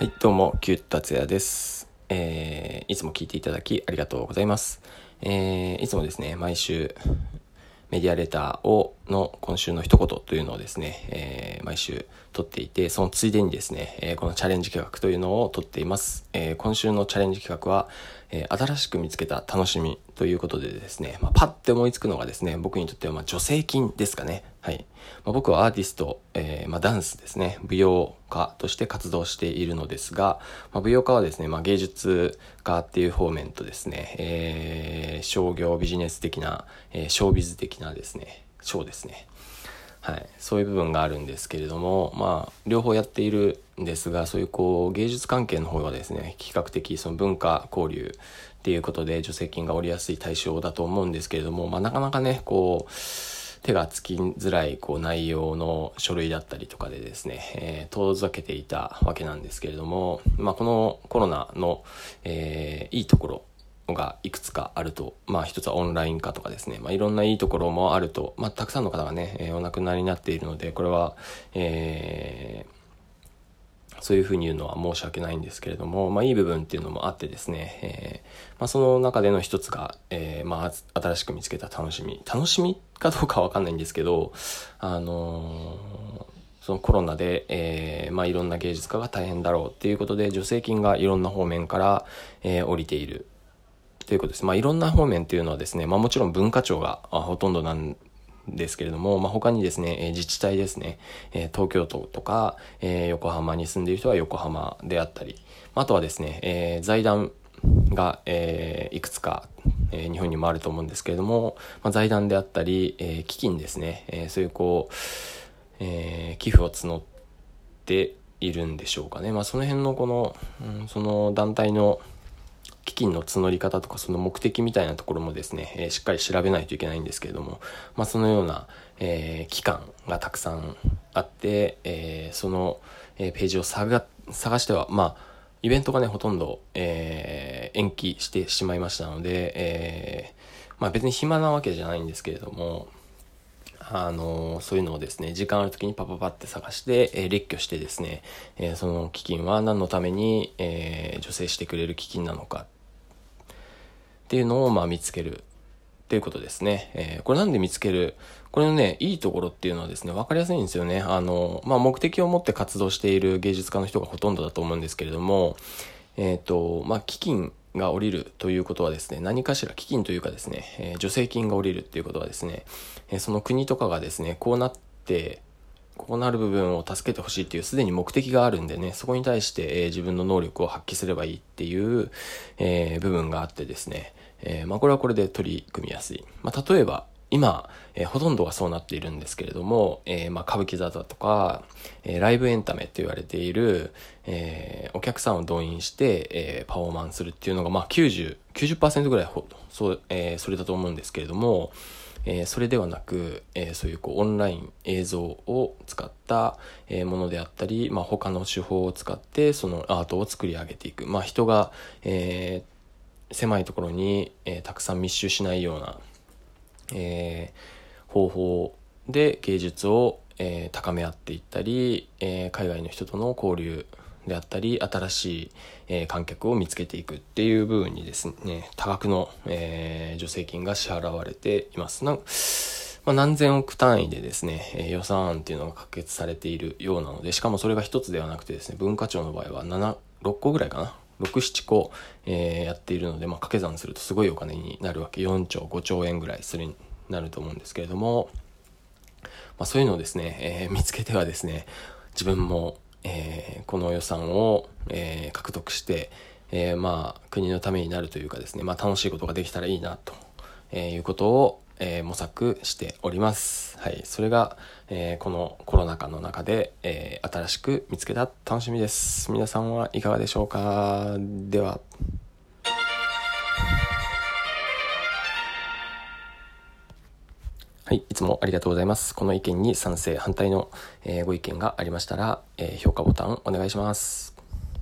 はい、どうも、キュッ達也です。えー、いつも聞いていただきありがとうございます。えー、いつもですね、毎週、メディアレターを、の今週の一言というのをですね、えー毎週撮っていて、そのついでにですね、えーこのチャレンジ企画というのを撮っています。えー今週のチャレンジ企画は、えー新しく見つけた楽しみということでですね、まあ、パッて思いつくのがですね、僕にとってはまあ助成金ですかね。はい。まあ、僕はアーティスト、えーまあ、ダンスですね、舞踊家として活動しているのですが、まあ、舞踊家はですね、まあ、芸術家っていう方面とですね、えー商業ビジネス的な、えーショービズ的なですね、ショーですね。はい、そういう部分があるんですけれども、まあ、両方やっているんですが、そういうこう、芸術関係の方はですね、比較的その文化交流っていうことで助成金が下りやすい対象だと思うんですけれども、まあ、なかなかね、こう、手がつきづらいこう内容の書類だったりとかでですね、えー遠ざけていたわけなんですけれども、まあ、このコロナの、えーいいところがいくつかあると、まあ一つはオンライン化とかですね、まあいろんないいところもあると、まあたくさんの方がね、えーお亡くなりになっているので、これは、えーそういうふうに言うのは申し訳ないんですけれども、まあいい部分っていうのもあってですね、えーまあその中での一つが、えーまあ新しく見つけた楽しみ。楽しみかどうかわかんないんですけど、あのーそのコロナで、えーまあ、いろんな芸術家が大変だろうっていうことで助成金がいろんな方面から、えー降りているということです。まあ、いろんな方面っていうのはですね、まあ、もちろん文化庁がほとんどなんですけれども、まあ、他にですね、自治体ですね、東京都とか、横浜に住んでいる人は横浜であったり、あとはですね、財団が、いくつか、え日本にもあると思うんですけれども、まあ、財団であったり、え基金ですね、えそういうこう、え寄付を募っているんでしょうかね。まあ、その辺のこの、うんその団体の金の募り方とかその目的みたいなところもですね、えーしっかり調べないといけないんですけれども、まあ、そのような、えー機関がたくさんあって、えーその、えページを探しては、まあ、イベントがね、ほとんど、え延期してしまいましたので、えまあ別に暇なわけじゃないんですけれども、あのそういうのをですね、時間ある時にパパパって探して、えー列挙してですね、えーその基金は何のために、えー助成してくれる基金なのかていうのを、まあ、見つけるっていうことですね。えーこれなんで見つける？これのね、いいところっていうのはですね、わかりやすいんですよね。あの、まあ、目的を持って活動している芸術家の人がほとんどだと思うんですけれども、えっ、と、まあ、基金が降りるということはですね、何かしら基金というかですね、えー助成金が降りるっていうことはですね、えその国とかがですね、こうなって、こうなる部分を助けてほしいっていうすでに目的があるんでね、そこに対して、えー自分の能力を発揮すればいいっていう、えー部分があってですね、えーまあこれはこれで取り組みやすい。まあ例えば、今、えーほとんどがそうなっているんですけれども、えーまあ歌舞伎座だとか、えーライブエンタメって言われている、えお客さんを動員して、えパフォーマンスするっていうのが、まあ90、90%ぐらいほそう、えそれだと思うんですけれども、えーそれではなく、えーそういうこうオンライン映像を使った、えーものであったり、まあ、他の手法を使ってそのアートを作り上げていく、まあ、人が、え狭いところに、えたくさん密集しないような、え方法で芸術を、え高め合っていったり、え海外の人との交流であったり新しい、えー観客を見つけていくっていう部分にですね多額の、えー助成金が支払われています。なまあ、何千億単位でですね、えー予算案っていうのが可決されているようなのでしかもそれが一つではなくてですね文化庁の場合は7 6個ぐらいかな？67個、えーやっているので、まあ、掛け算するとすごいお金になるわけ。4兆5兆円ぐらいするになると思うんですけれども、まあ、そういうのをですね、えー見つけてはですね自分も、えーこの予算を、えー獲得して、えーまあ国のためになるというかですね、まあ、楽しいことができたらいいなと、えいうことを、え模索しております。はい。それが、えこのコロナ禍の中で、え新しく見つけた楽しみです。皆さんはいかがでしょうか？では。はい、いつもありがとうございます。この意見に賛成、反対の、えーご意見がありましたら、えー評価ボタンお願いします。